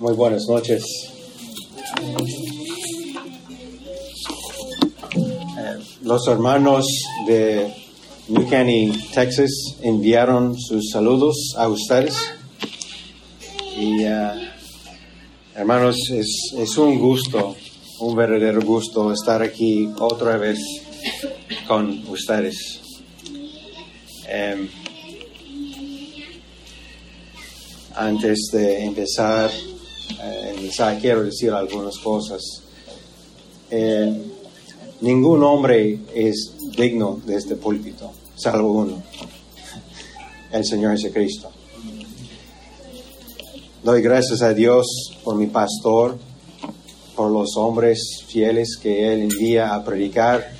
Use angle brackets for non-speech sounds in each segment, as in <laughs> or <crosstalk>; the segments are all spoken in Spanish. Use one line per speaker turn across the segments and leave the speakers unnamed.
Muy buenas noches. Eh, los hermanos de New Caney, Texas, enviaron sus saludos a ustedes. Y eh, hermanos, es, es un gusto, un verdadero gusto estar aquí otra vez con ustedes. Em, antes de empezar eh, quiero decir algunas cosas. Eh, ningún hombre es digno de este púlpito, salvo uno, el Señor Jesucristo. Doy gracias a Dios por mi pastor, por los hombres fieles que Él envía a predicar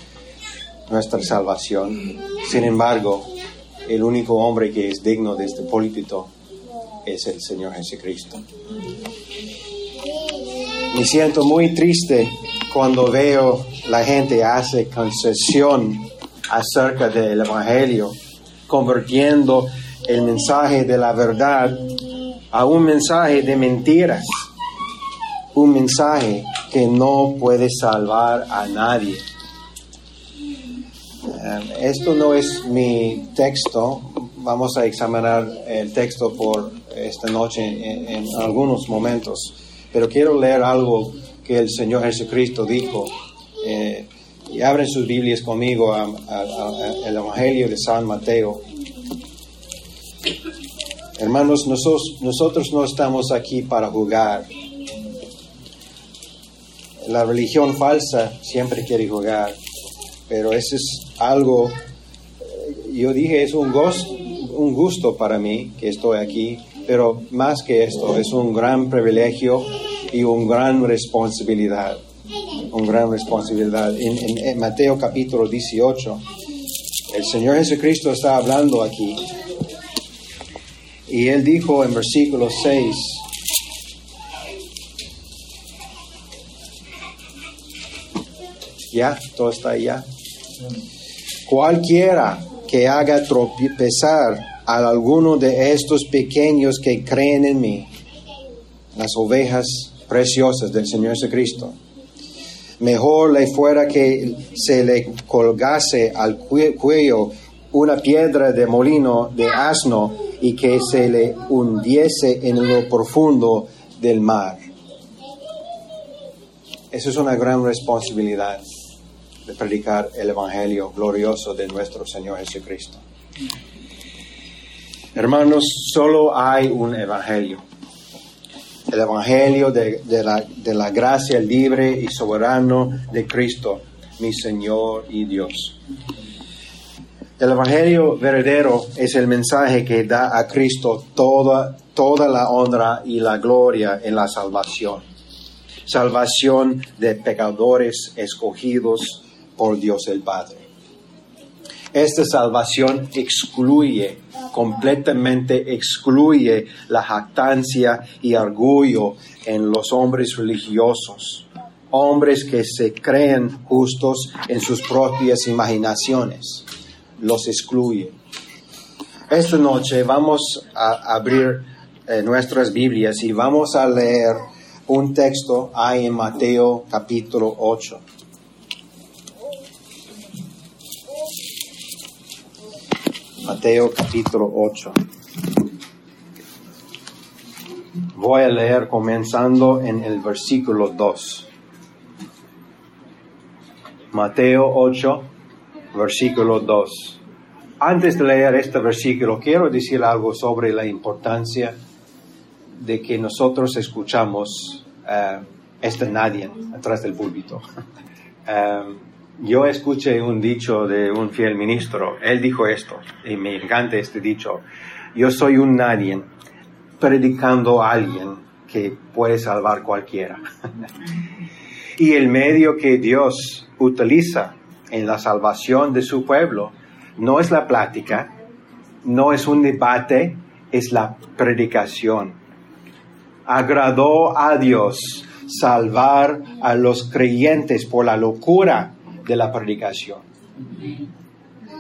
nuestra salvación. Sin embargo, el único hombre que es digno de este púlpito es el Señor Jesucristo. Me siento muy triste cuando veo la gente hace concesión acerca del Evangelio, convirtiendo el mensaje de la verdad a un mensaje de mentiras, un mensaje que no puede salvar a nadie. Eh, esto no es mi texto, vamos a examinar el texto por esta noche en, algunos momentos, pero quiero leer algo que el Señor Jesucristo dijo. Eh, y abren sus Biblias conmigo al Evangelio de San Mateo. Hermanos, nosotros, nosotros no estamos aquí para jugar. La religión falsa siempre quiere jugar, pero eso es algo, eh, yo dije, es un un gusto para mí que estoy aquí pero más que esto, es un gran privilegio y una gran responsabilidad. Una gran responsabilidad. En, Mateo capítulo 18, el Señor Jesucristo está hablando aquí. Y él dijo en versículo 6, ya, todo está ya. Cualquiera que haga tropezar a alguno de estos pequeños que creen en mí, las ovejas preciosas del Señor Jesucristo. Mejor le fuera que se le colgase al cuello una piedra de molino de asno y que se le hundiese en lo profundo del mar. Esa es una gran responsabilidad de predicar el Evangelio glorioso de nuestro Señor Jesucristo. Hermanos, solo hay un evangelio. El evangelio de, la, de la gracia libre y soberano de Cristo, mi Señor y Dios. El Evangelio verdadero es el mensaje que da a Cristo toda, toda la honra y la gloria en la salvación. Salvación de pecadores escogidos por Dios el Padre. Esta salvación excluye, completamente excluye la jactancia y orgullo en los hombres religiosos, hombres que se creen justos en sus propias imaginaciones. Los excluye. Esta noche vamos a abrir eh, nuestras Biblias y vamos a leer un texto ahí en Mateo capítulo 8. Mateo capítulo 8. Voy a leer comenzando en el versículo 2. Mateo 8, versículo 2. Antes de leer este versículo, quiero decir algo sobre la importancia de que nosotros escuchamos uh, este nadie atrás del púlpito. <laughs> Eh, yo escuché un dicho de un fiel ministro, él dijo esto, y me encanta este dicho, yo soy un nadie predicando a alguien que puede salvar cualquiera. <laughs> y el medio que Dios utiliza en la salvación de su pueblo no es la plática, no es un debate, es la predicación. Agradó a Dios salvar a los creyentes por la locura de la predicación.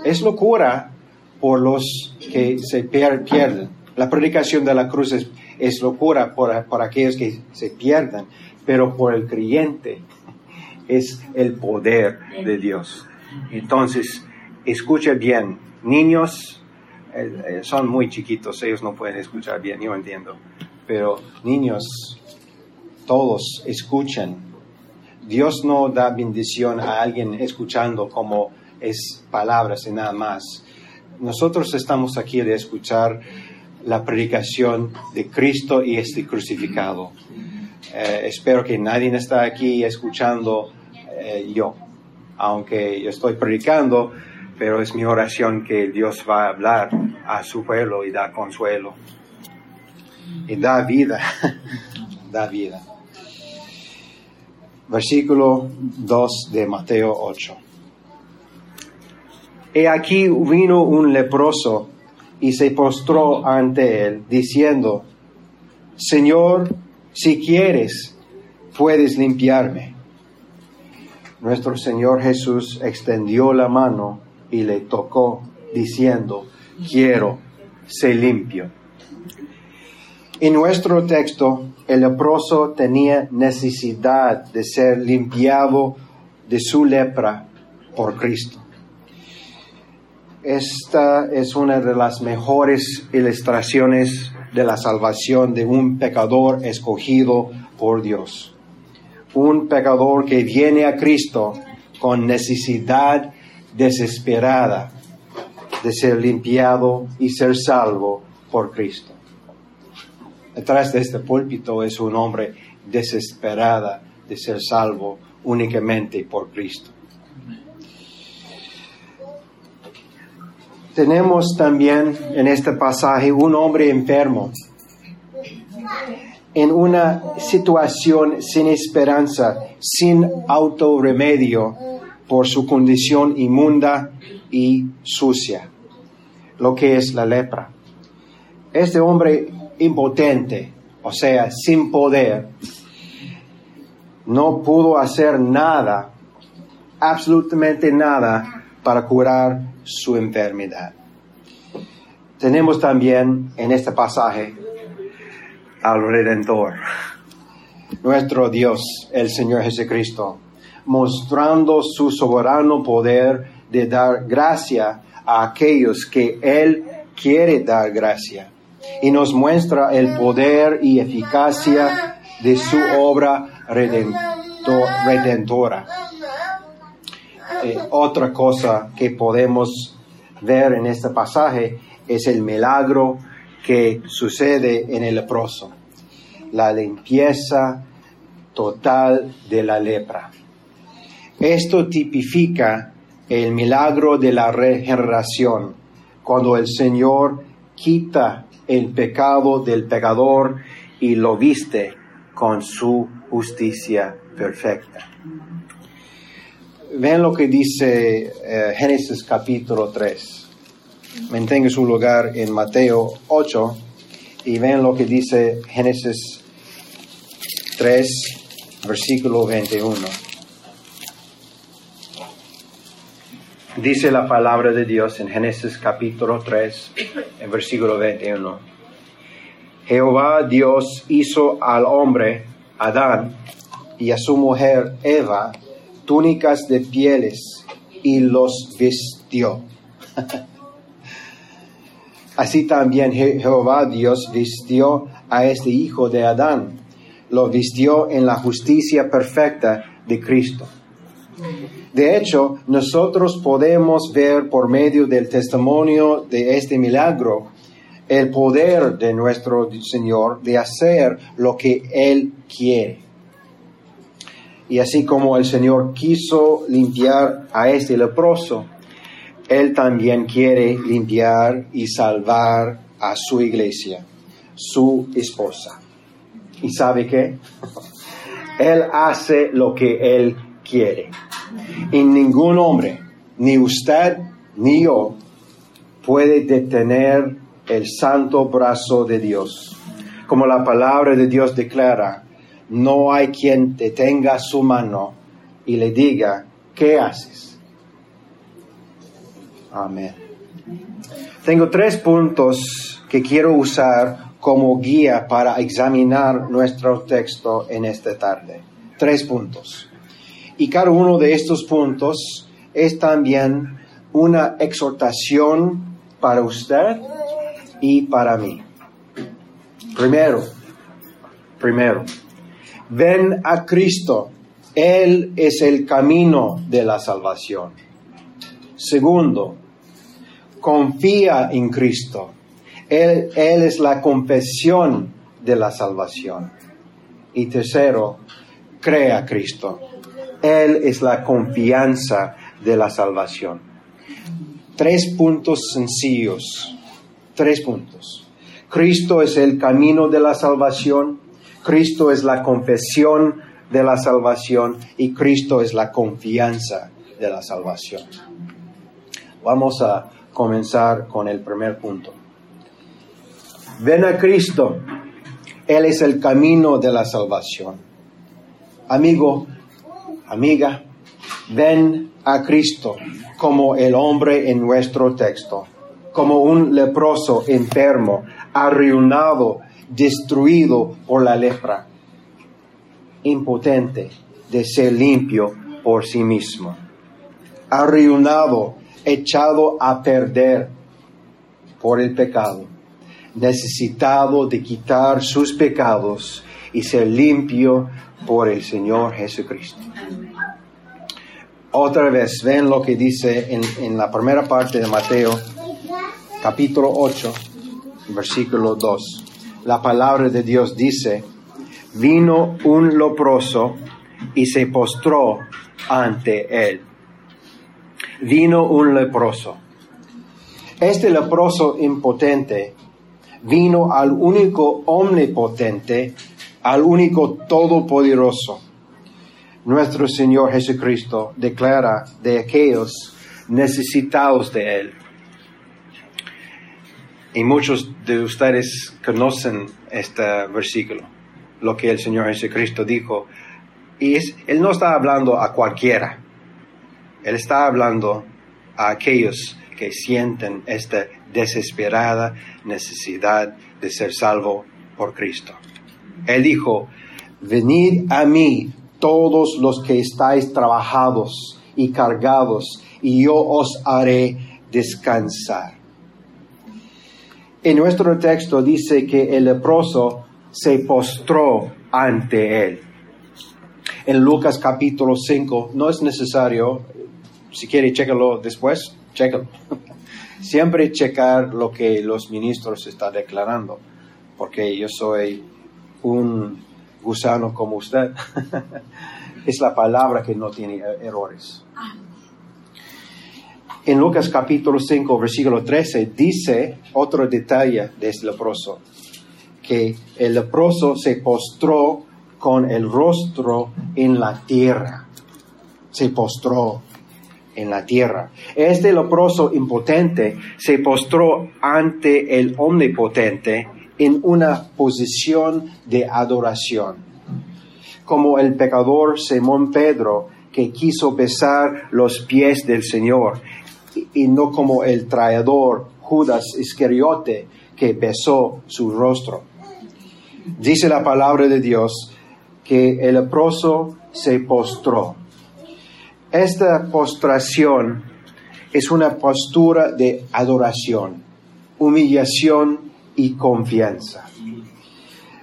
Es locura por los que se pierden. La predicación de la cruz es, es locura por, aquellos que se pierdan, pero por el creyente es el poder de Dios. Entonces, escuche bien, niños eh, eh, son muy chiquitos, ellos no pueden escuchar bien, yo entiendo, pero niños, todos escuchen. Dios no da bendición a alguien escuchando como es palabras y nada más. Nosotros estamos aquí de escuchar la predicación de Cristo y este crucificado. Eh, espero que nadie está aquí escuchando yo, aunque yo estoy predicando, pero es mi oración que Dios va a hablar a su pueblo y da consuelo. Y da vida, <laughs> da vida. Versículo 2 de Mateo 8. He aquí vino un leproso y se postró ante él, diciendo, Señor, si quieres, puedes limpiarme. Nuestro Señor Jesús extendió la mano y le tocó, diciendo, quiero, ser limpio. En nuestro texto, el leproso tenía necesidad de ser limpiado de su lepra por Cristo. Esta es una de las mejores ilustraciones de la salvación de un pecador escogido por Dios. Un pecador que viene a Cristo con necesidad desesperada de ser limpiado y ser salvo por Cristo. Detrás de este púlpito es un hombre desesperada de ser salvo únicamente por Cristo. Tenemos también en este pasaje un hombre enfermo en una situación sin esperanza, sin autorremedio, por su condición inmunda y sucia, lo que es la lepra. Este hombre impotente, o sea, sin poder, no pudo hacer nada, absolutamente nada, para curar su enfermedad. Tenemos también en este pasaje al Redentor, nuestro Dios, el Señor Jesucristo, mostrando su soberano poder de dar gracia a aquellos que Él quiere dar gracia. Y nos muestra el poder y eficacia de su obra redentora. Eh, otra cosa que podemos ver en este pasaje es el milagro que sucede en el leproso, la limpieza total de la lepra. Esto tipifica el milagro de la regeneración, cuando el Señor quita el pecado del pecador y lo viste con su justicia perfecta. Ven lo que dice eh, Génesis capítulo 3. Mantenga su lugar en Mateo 8 y ven lo que dice Génesis 3, versículo 21. Dice la palabra de Dios en Génesis capítulo 3, en versículo 21. Jehová Dios hizo al hombre, Adán, y a su mujer, Eva, túnicas de pieles y los vistió. <laughs> Así también Jehová Dios vistió a este hijo de Adán, lo vistió en la justicia perfecta de Cristo de hecho, nosotros podemos ver por medio del testimonio de este milagro el poder de nuestro Señor de hacer lo que Él quiere. Y así como el Señor quiso limpiar a este leproso, Él también quiere limpiar y salvar a su iglesia, su esposa. ¿Y sabe qué? Él hace lo que Él quiere. Y ningún hombre, ni usted ni yo, puede detener el santo brazo de Dios. Como la palabra de Dios declara, no hay quien detenga su mano y le diga, ¿qué haces? Amén. Tengo tres puntos que quiero usar como guía para examinar nuestro texto en esta tarde. Tres puntos. Y cada uno de estos puntos es también una exhortación para usted y para mí. Primero, primero, ven a Cristo. Él es el camino de la salvación. Segundo, confía en Cristo. Él, él es la confesión de la salvación. Y tercero, crea a Cristo. Él es la confianza de la salvación. Tres puntos sencillos. Tres puntos. Cristo es el camino de la salvación. Cristo es la confesión de la salvación y Cristo es la confianza de la salvación. Vamos a comenzar con el primer punto. Ven a Cristo. Él es el camino de la salvación. Amigo, amiga, ven a Cristo como el hombre en nuestro texto, como un leproso enfermo, arruinado, destruido por la lepra, impotente de ser limpio por sí mismo, arruinado, echado a perder por el pecado, necesitado de quitar sus pecados y ser limpio por el Señor Jesucristo. Otra vez, ven lo que dice en, en la primera parte de Mateo, capítulo 8, versículo 2. La palabra de Dios dice, vino un leproso y se postró ante él. Vino un leproso. Este leproso impotente vino al único omnipotente, al único todopoderoso. Nuestro Señor Jesucristo declara de aquellos necesitados de Él. Y muchos de ustedes conocen este versículo, lo que el Señor Jesucristo dijo. Y es, Él no está hablando a cualquiera, Él está hablando a aquellos que sienten esta desesperada necesidad de ser salvo por Cristo. Él dijo, venid a mí todos los que estáis trabajados y cargados, y yo os haré descansar. En nuestro texto dice que el leproso se postró ante él. En Lucas capítulo 5, no es necesario, si quiere, chécalo después, chécalo. <laughs> Siempre checar lo que los ministros están declarando, porque yo soy un gusano como usted. <laughs> es la palabra que no tiene errores. En Lucas capítulo 5, versículo 13, dice otro detalle de este leproso, que el leproso se postró con el rostro en la tierra. Se postró en la tierra. Este leproso impotente se postró ante el omnipotente en una posición de adoración. Como el pecador Simón Pedro que quiso besar los pies del Señor y no como el traidor Judas Iscariote que besó su rostro. Dice la palabra de Dios que el leproso se postró. Esta postración es una postura de adoración, humillación y confianza.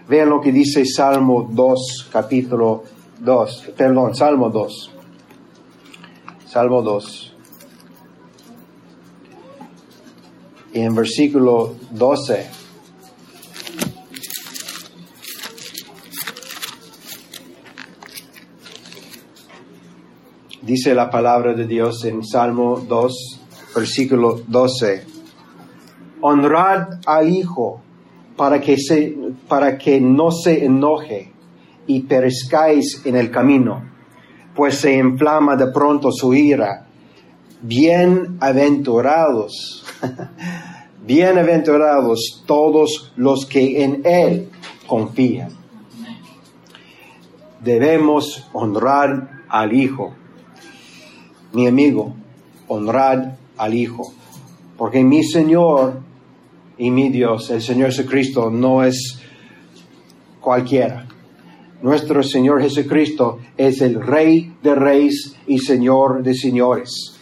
Vean lo que dice Salmo 2, capítulo 2, perdón, Salmo 2. Salmo 2. Y en versículo 12. Dice la palabra de Dios en Salmo 2, versículo 12. Honrad al Hijo para que, se, para que no se enoje y perezcáis en el camino, pues se inflama de pronto su ira. Bienaventurados, <laughs> bienaventurados todos los que en Él confían. Debemos honrar al Hijo. Mi amigo, honrad al Hijo, porque mi Señor y mi Dios, el Señor Jesucristo, no es cualquiera. Nuestro Señor Jesucristo es el Rey de Reyes y Señor de Señores.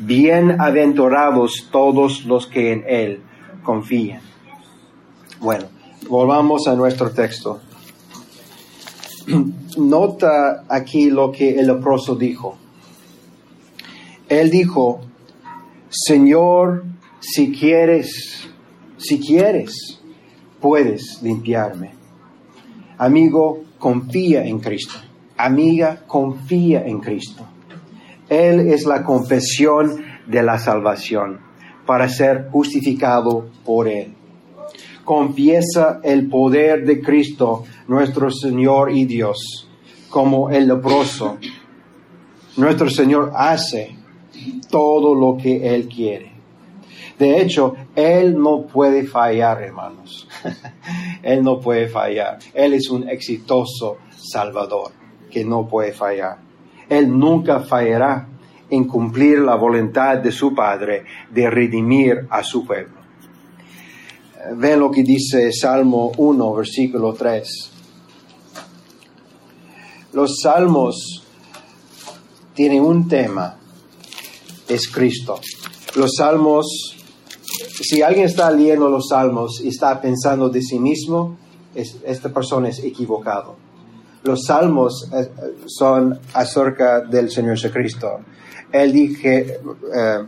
Bienaventurados todos los que en Él confían. Bueno, volvamos a nuestro texto. <clears throat> Nota aquí lo que el leproso dijo. Él dijo, Señor, si quieres, si quieres, puedes limpiarme. Amigo, confía en Cristo. Amiga, confía en Cristo. Él es la confesión de la salvación para ser justificado por Él. Confiesa el poder de Cristo, nuestro Señor y Dios, como el leproso. Nuestro Señor hace todo lo que Él quiere. De hecho, Él no puede fallar, hermanos. <laughs> él no puede fallar. Él es un exitoso Salvador que no puede fallar. Él nunca fallará en cumplir la voluntad de su Padre de redimir a su pueblo. Ven lo que dice Salmo 1, versículo 3. Los salmos tienen un tema, es Cristo. Los salmos si alguien está leyendo los salmos y está pensando de sí mismo, esta persona es equivocado. Los salmos eh, son acerca del Señor Jesucristo. Él dije, eh,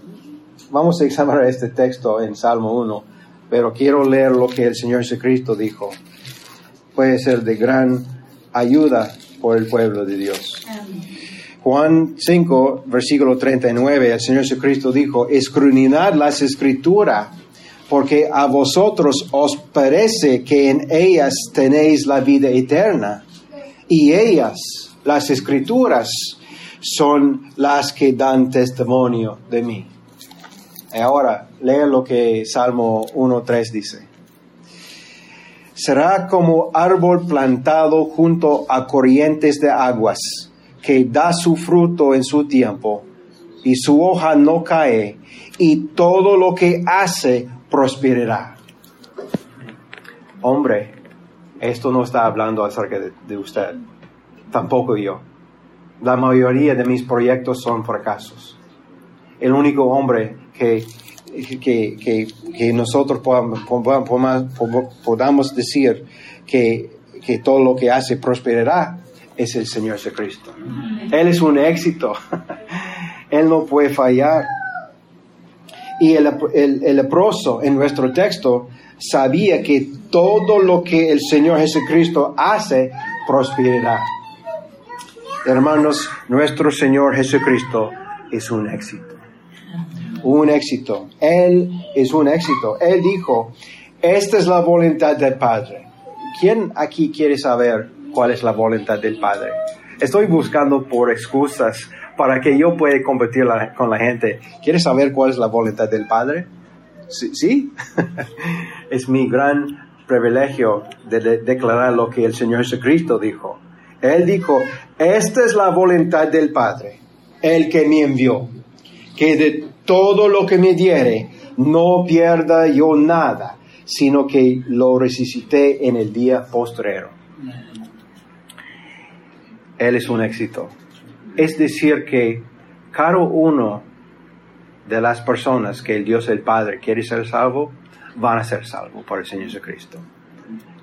vamos a examinar este texto en Salmo 1, pero quiero leer lo que el Señor Jesucristo dijo. Puede ser de gran ayuda por el pueblo de Dios. Juan 5, versículo 39, el Señor Jesucristo dijo, escrutinad las escrituras, porque a vosotros os parece que en ellas tenéis la vida eterna, y ellas, las escrituras, son las que dan testimonio de mí. Ahora, lea lo que Salmo 1.3 dice. Será como árbol plantado junto a corrientes de aguas que da su fruto en su tiempo y su hoja no cae y todo lo que hace prosperará. Hombre, esto no está hablando acerca de, usted, tampoco yo. La mayoría de mis proyectos son fracasos. El único hombre que, que, nosotros podamos, podamos, decir que, que todo lo que hace prosperará es el Señor Jesucristo. Él es un éxito. <laughs> Él no puede fallar. Y el, el, leproso en nuestro texto sabía que todo lo que el Señor Jesucristo hace prosperará. Hermanos, nuestro Señor Jesucristo es un éxito. Un éxito. Él es un éxito. Él dijo, esta es la voluntad del Padre. ¿Quién aquí quiere saber cuál es la voluntad del Padre. Estoy buscando por excusas para que yo pueda competir con la gente. ¿Quieres saber cuál es la voluntad del Padre? Sí, <laughs> es mi gran privilegio de, declarar lo que el Señor Jesucristo dijo. Él dijo, esta es la voluntad del Padre, el que me envió, que de todo lo que me diere no pierda yo nada, sino que lo resucité en el día postrero. Él es un éxito. Es decir, que cada uno de las personas que el Dios el Padre quiere ser salvo, van a ser salvos por el Señor Jesucristo.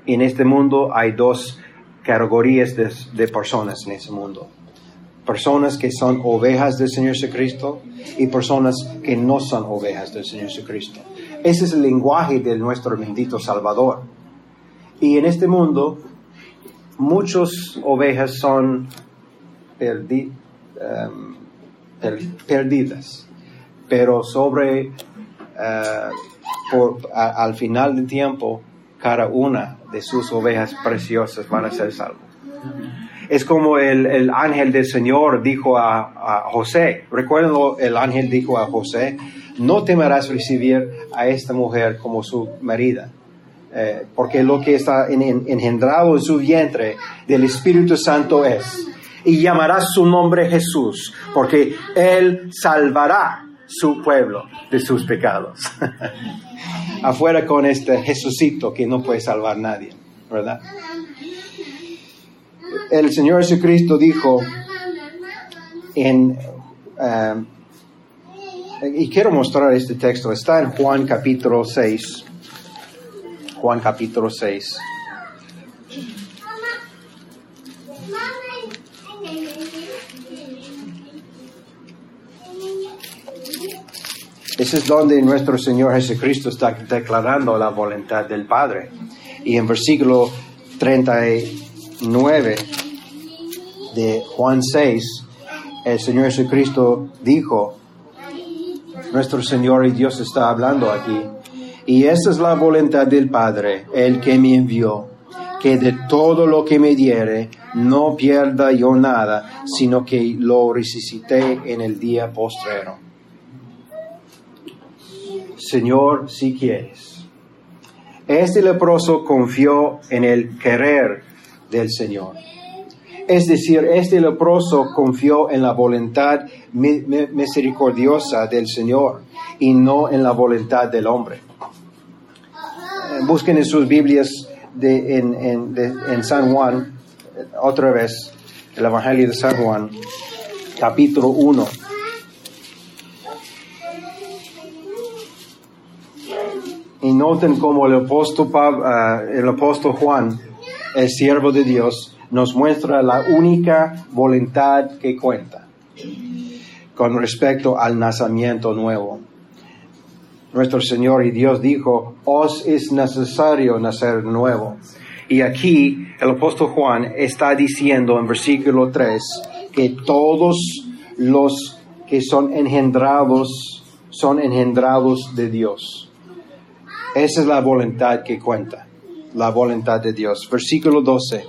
En este mundo hay dos categorías de, personas en ese mundo. Personas que son ovejas del Señor Jesucristo y personas que no son ovejas del Señor Jesucristo. Ese es el lenguaje de nuestro bendito Salvador. Y en este mundo muchas ovejas son em, perdidas, pero sobre, eh, al final del tiempo, cada una de sus ovejas preciosas van a ser salvas. Es como el, ángel del Señor dijo a, José, recuerden el ángel dijo a José, no temerás recibir a esta mujer como su marida eh, porque lo que está engendrado en su vientre del Espíritu Santo es. Y llamará su nombre Jesús, porque Él salvará su pueblo de sus pecados. <laughs> Afuera con este Jesucito que no puede salvar nadie, ¿verdad? El Señor Jesucristo dijo en... eh, y quiero mostrar este texto, está en Juan capítulo 6. Juan capítulo 6. Ese es donde nuestro Señor Jesucristo está declarando la voluntad del Padre. Y en versículo 39 de Juan 6, el Señor Jesucristo dijo, nuestro Señor y Dios está hablando aquí, y esa es la voluntad del Padre, el que me envió, que de todo lo que me diere no pierda yo nada, sino que lo resucité en el día postrero. Señor, si quieres. Este leproso confió en el querer del Señor. Es decir, este leproso confió en la voluntad mi- mi- misericordiosa del Señor y no en la voluntad del hombre. Busquen en sus Biblias de- en, San Juan, otra vez, el Evangelio de San Juan, capítulo 1. Y noten cómo el apóstol, Pab- ah, el apóstol Juan, el siervo de Dios, nos muestra la única voluntad que cuenta con respecto al nacimiento nuevo. Nuestro Señor y Dios dijo, os es necesario nacer nuevo. Y aquí el apóstol Juan está diciendo en versículo 3 que todos los que son engendrados son engendrados de Dios. Esa es la voluntad que cuenta, la voluntad de Dios. Versículo 12.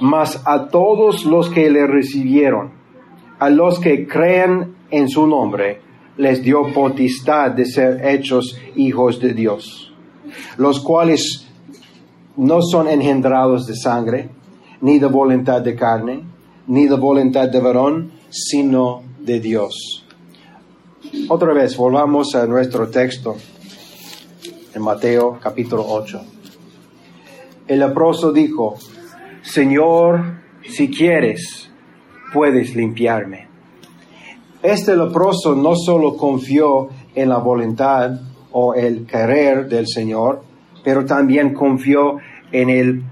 Mas a todos los que le recibieron, a los que creen en su nombre, les dio potestad de ser hechos hijos de Dios, los cuales no son engendrados de sangre, ni de voluntad de carne, ni de voluntad de varón, sino de Dios. Otra vez, volvamos a nuestro texto en Mateo capítulo 8. El leproso dijo, Señor, si quieres, puedes limpiarme. Este leproso no solo confió en la voluntad o el querer del Señor, pero también confió en, el,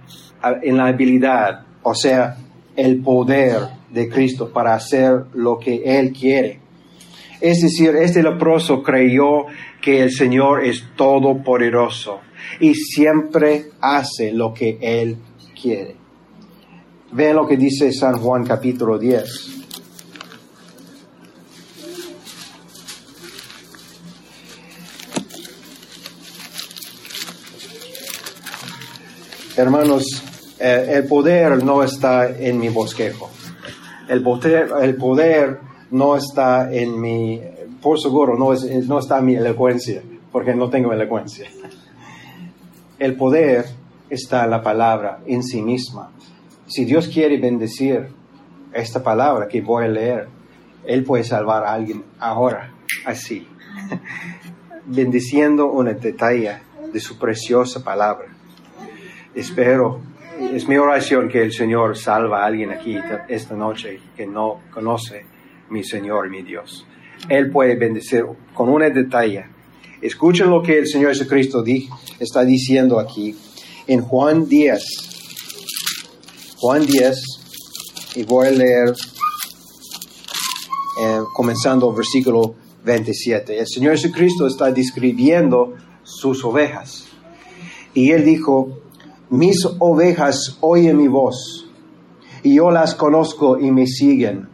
en la habilidad, o sea, el poder de Cristo para hacer lo que Él quiere. Es decir, este leproso creyó que el Señor es todopoderoso y siempre hace lo que Él quiere. Vean lo que dice San Juan capítulo 10. Hermanos, eh, el poder no está en mi bosquejo. El poder, el poder no está en mi, por seguro, no, es, no está en mi elocuencia, porque no tengo elocuencia. El poder está en la palabra en sí misma. Si Dios quiere bendecir esta palabra que voy a leer, Él puede salvar a alguien ahora, así, <laughs> bendiciendo una detalle de su preciosa palabra. Espero, es mi oración que el Señor salva a alguien aquí esta noche que no conoce mi Señor mi Dios. Él puede bendecir con una detalle. Escuchen lo que el Señor Jesucristo está diciendo aquí en Juan 10. Juan 10, y voy a leer eh, comenzando el versículo 27. El Señor Jesucristo está describiendo sus ovejas. Y él dijo, mis ovejas oyen mi voz, y yo las conozco y me siguen,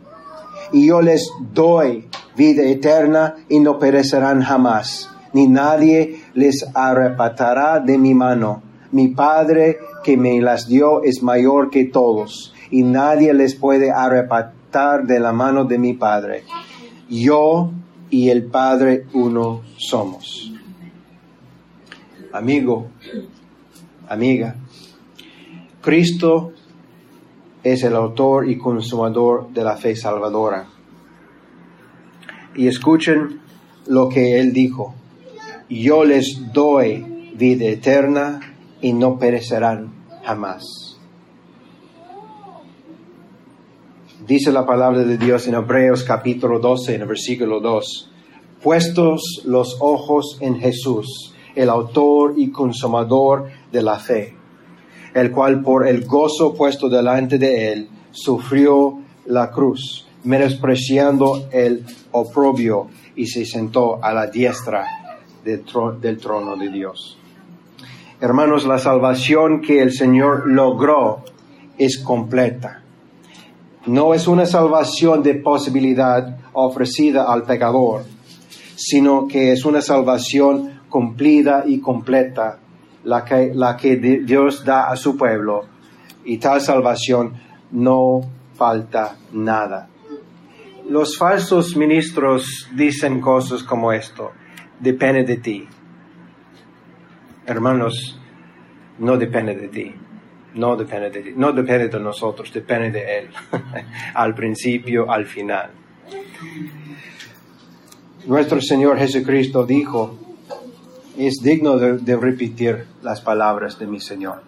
y yo les doy vida eterna y no perecerán jamás, ni nadie les arrebatará de mi mano. Mi Padre que me las dio es mayor que todos, y nadie les puede arrebatar de la mano de mi Padre. Yo y el Padre uno somos. Amigo, amiga, Cristo es el autor y consumador de la fe salvadora. Y escuchen lo que él dijo. Yo les doy vida eterna y no perecerán jamás. Dice la palabra de Dios en Hebreos capítulo 12, en el versículo 2. Puestos los ojos en Jesús, el autor y consumador de la fe, el cual por el gozo puesto delante de él sufrió la cruz, menospreciando el oprobio y se sentó a la diestra del, trono de Dios. Hermanos, la salvación que el Señor logró es completa. No es una salvación de posibilidad ofrecida al pecador, sino que es una salvación cumplida y completa, la que, la que Dios da a su pueblo. Y tal salvación no falta nada. Los falsos ministros dicen cosas como esto, depende de ti. Hermanos, no depende de ti, no depende de ti, no depende de nosotros, depende de Él, <laughs> al principio, al final. Nuestro Señor Jesucristo dijo, es digno de, repetir las palabras de mi Señor.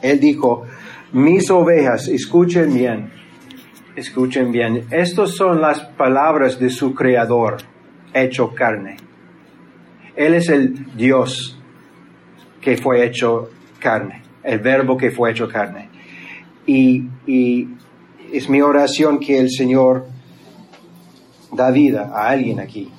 Él dijo, mis ovejas, escuchen bien, escuchen bien, estas son las palabras de su Creador, hecho carne. Él es el Dios que fue hecho carne, el verbo que fue hecho carne. Y es mi oración que el Señor da vida a alguien aquí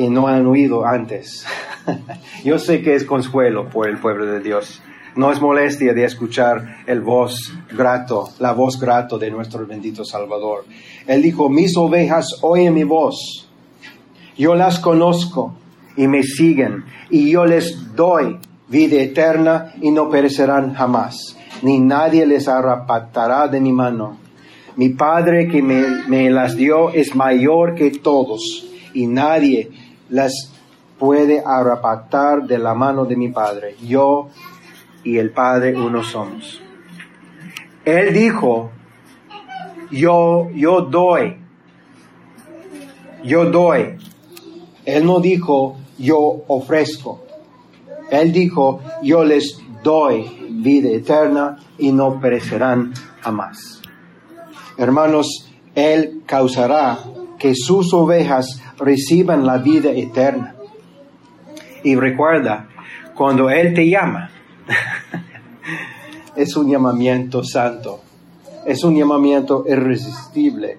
que no han oído antes. <laughs> Yo sé que es consuelo por el pueblo de Dios. No es molestia de escuchar el voz grato, la voz grato de nuestro bendito Salvador. Él dijo, mis ovejas oyen mi voz. Yo las conozco y me siguen y yo les doy vida eterna y no perecerán jamás, ni nadie les arrebatará de mi mano. Mi Padre que me, me las dio es mayor que todos y nadie las puede arrebatar de la mano de mi Padre. Yo y el Padre uno somos. Él dijo, yo, yo doy, yo doy. Él no dijo, yo ofrezco. Él dijo, yo les doy vida eterna y no perecerán jamás. Hermanos, Él causará que sus ovejas reciban la vida eterna. Y recuerda, cuando Él te llama, <laughs> es un llamamiento santo, es un llamamiento irresistible.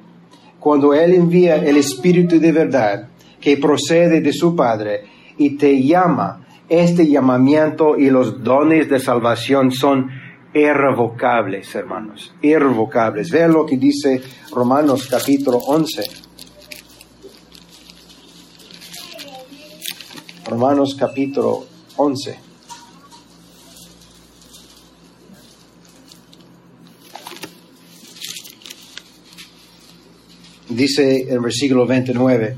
Cuando Él envía el Espíritu de verdad que procede de su Padre y te llama, este llamamiento y los dones de salvación son irrevocables, hermanos, irrevocables. Vean lo que dice Romanos capítulo 11. Romanos capítulo 11. Dice en versículo 29,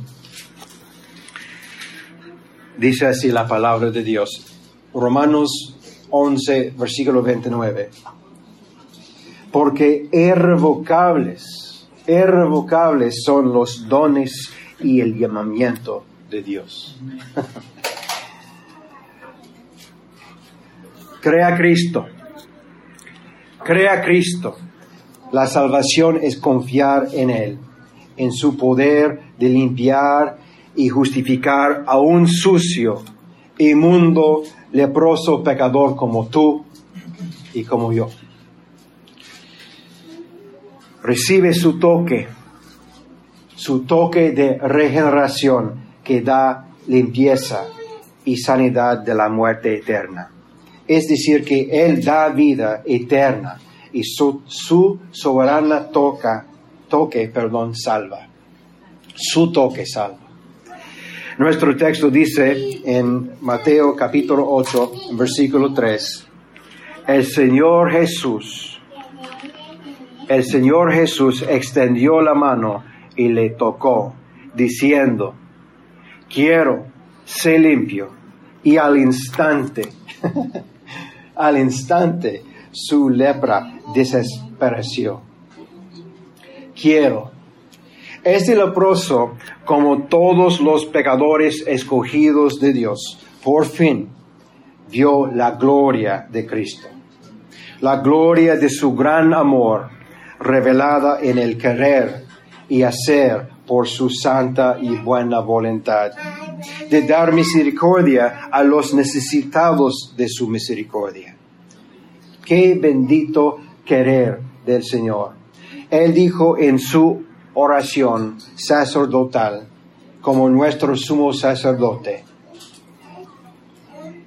dice así la palabra de Dios. Romanos 11, versículo 29. Porque irrevocables, irrevocables son los dones y el llamamiento de Dios. Crea Cristo. Crea Cristo. La salvación es confiar en Él, en su poder de limpiar y justificar a un sucio, inmundo, leproso pecador como tú y como yo. Recibe su toque, su toque de regeneración que da limpieza y sanidad de la muerte eterna. Es decir, que Él da vida eterna y su, soberana toca, toque, perdón, salva. Su toque salva. Nuestro texto dice en Mateo capítulo 8, versículo 3, el Señor Jesús, el Señor Jesús extendió la mano y le tocó, diciendo, quiero, ser limpio. Y al instante, al instante su lepra desapareció. quiero. Este leproso, como todos los pecadores escogidos de Dios, por fin vio la gloria de Cristo, la gloria de su gran amor revelada en el querer y hacer por su santa y buena voluntad, de dar misericordia a los necesitados de su misericordia. Qué bendito querer del Señor. Él dijo en su oración sacerdotal, como nuestro sumo sacerdote,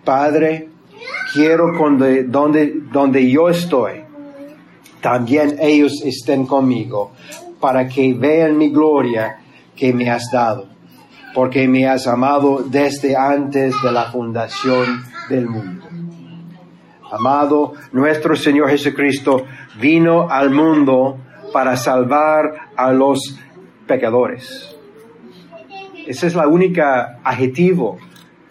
Padre, quiero donde, donde, donde yo estoy, también ellos estén conmigo, para que vean mi gloria que me has dado, porque me has amado desde antes de la fundación del mundo. Amado, nuestro Señor Jesucristo vino al mundo para salvar a los pecadores. Ese es la única adjetivo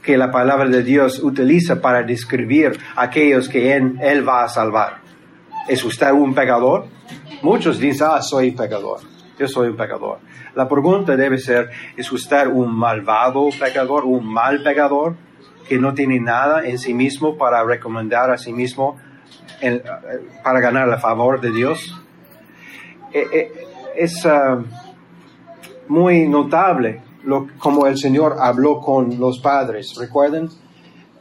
que la palabra de Dios utiliza para describir a aquellos que Él va a salvar. ¿Es usted un pecador? Muchos dicen, ah, soy pecador. Yo soy un pecador. La pregunta debe ser, ¿es usted un malvado pecador, un mal pecador que no tiene nada en sí mismo para recomendar a sí mismo para ganar el favor de Dios? Eh, eh, es ah, muy notable lo, como el Señor habló con los padres. ¿Recuerden?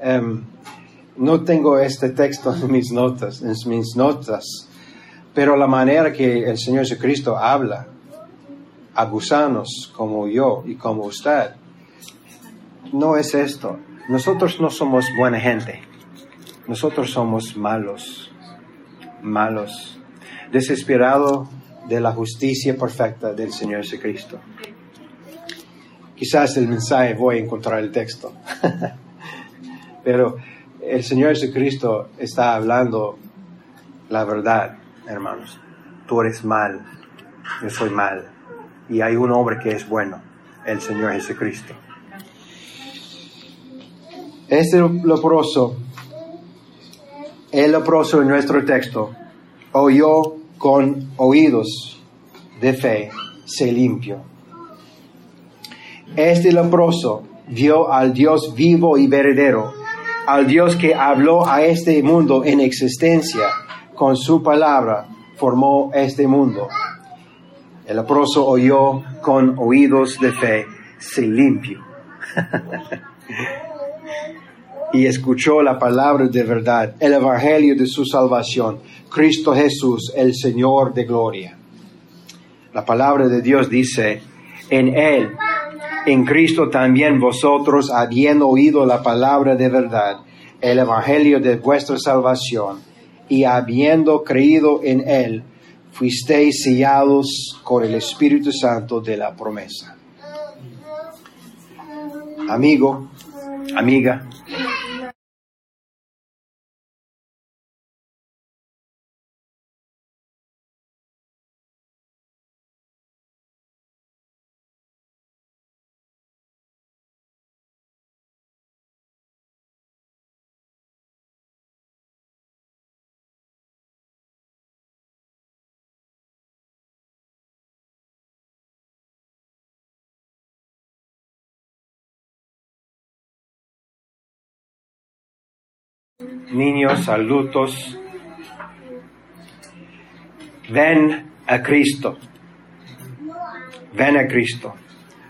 Em, no tengo este texto en mis notas, en mis notas, pero la manera que el Señor Jesucristo habla a gusanos como yo y como usted, no es esto. Nosotros no somos buena gente. Nosotros somos malos, malos, desesperado de la justicia perfecta del Señor Jesucristo. Quizás el mensaje voy a encontrar el texto. <laughs> Pero el Señor Jesucristo está hablando la verdad, hermanos. Tú eres mal, yo soy mal. Y hay un hombre que es bueno, el Señor Jesucristo. Este leproso, el leproso en nuestro texto, oyó con oídos de fe, se limpió. Este leproso vio al Dios vivo y verdadero, al Dios que habló a este mundo en existencia con su palabra, formó este mundo. El leproso oyó con oídos de fe, se limpió. <laughs> y escuchó la palabra de verdad, el evangelio de su salvación, Cristo Jesús, el Señor de gloria. La palabra de Dios dice, en Él, en Cristo también vosotros, habiendo oído la palabra de verdad, el evangelio de vuestra salvación, y habiendo creído en Él, fuisteis sellados con el Espíritu Santo de la promesa. Amigo, amiga, niños, adultos, ven a Cristo. Ven a Cristo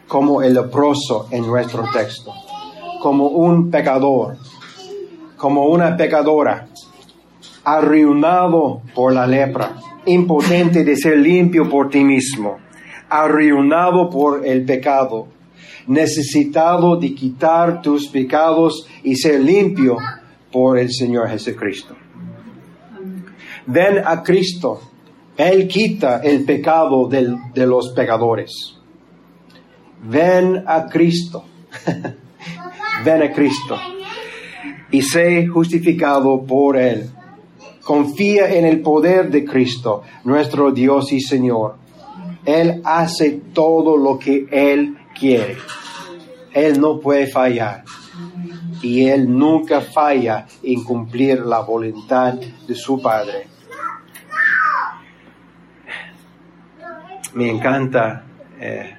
como el leproso en nuestro texto, como un pecador, como una pecadora, arruinado por la lepra, impotente de ser limpio por ti mismo, arruinado por el pecado, necesitado de quitar tus pecados y ser limpio por el Señor Jesucristo. Ven a Cristo. Él quita el pecado de los pecadores. Ven a Cristo. <laughs> Ven a Cristo. Y sé justificado por Él. Confía en el poder de Cristo, nuestro Dios y Señor. Él hace todo lo que Él quiere. Él no puede fallar y Él nunca falla en cumplir la voluntad de su Padre. me encanta eh,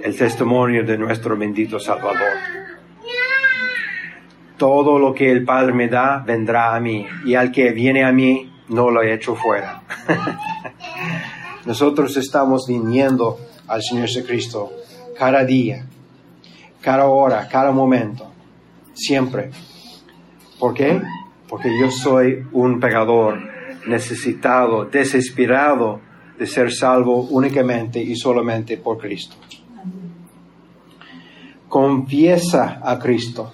el testimonio de nuestro bendito Salvador. Todo lo que el Padre me da vendrá a mí y al que viene a mí no lo he hecho fuera. <laughs> Nosotros estamos viniendo al Señor Jesucristo cada día, cada hora, cada momento, siempre. ¿Por qué? Porque yo soy un pecador necesitado, desesperado de ser salvo únicamente y solamente por Cristo. Confiesa a Cristo,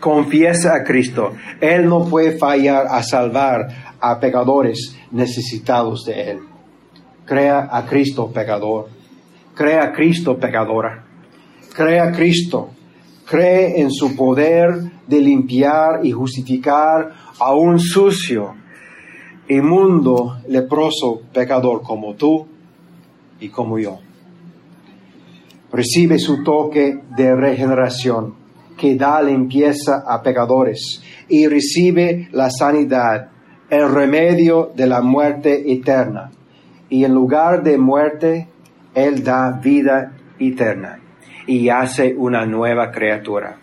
confiesa a Cristo. Él no puede fallar a salvar a pecadores necesitados de Él. Crea a Cristo pecador. Crea a Cristo pecadora. Crea a Cristo. Cree en su poder de limpiar y justificar a un sucio, inmundo, leproso pecador como tú y como yo. Recibe su toque de regeneración que da limpieza a pecadores y recibe la sanidad, el remedio de la muerte eterna. Y en lugar de muerte, Él da vida eterna y hace una nueva criatura.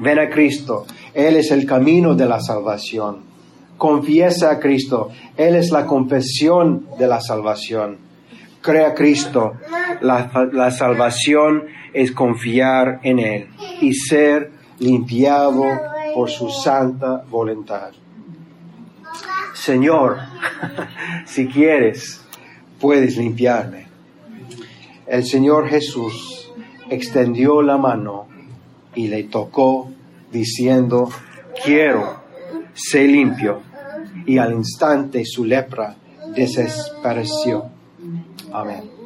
Ven a Cristo, Él es el camino de la salvación. Confiesa a Cristo, Él es la confesión de la salvación. Crea a Cristo, la, la salvación es confiar en Él y ser limpiado por su santa voluntad. Señor, <laughs> si quieres, puedes limpiarme. El Señor Jesús extendió la mano y le tocó diciendo, quiero, sé limpio. Y al instante su lepra desapareció. Amén.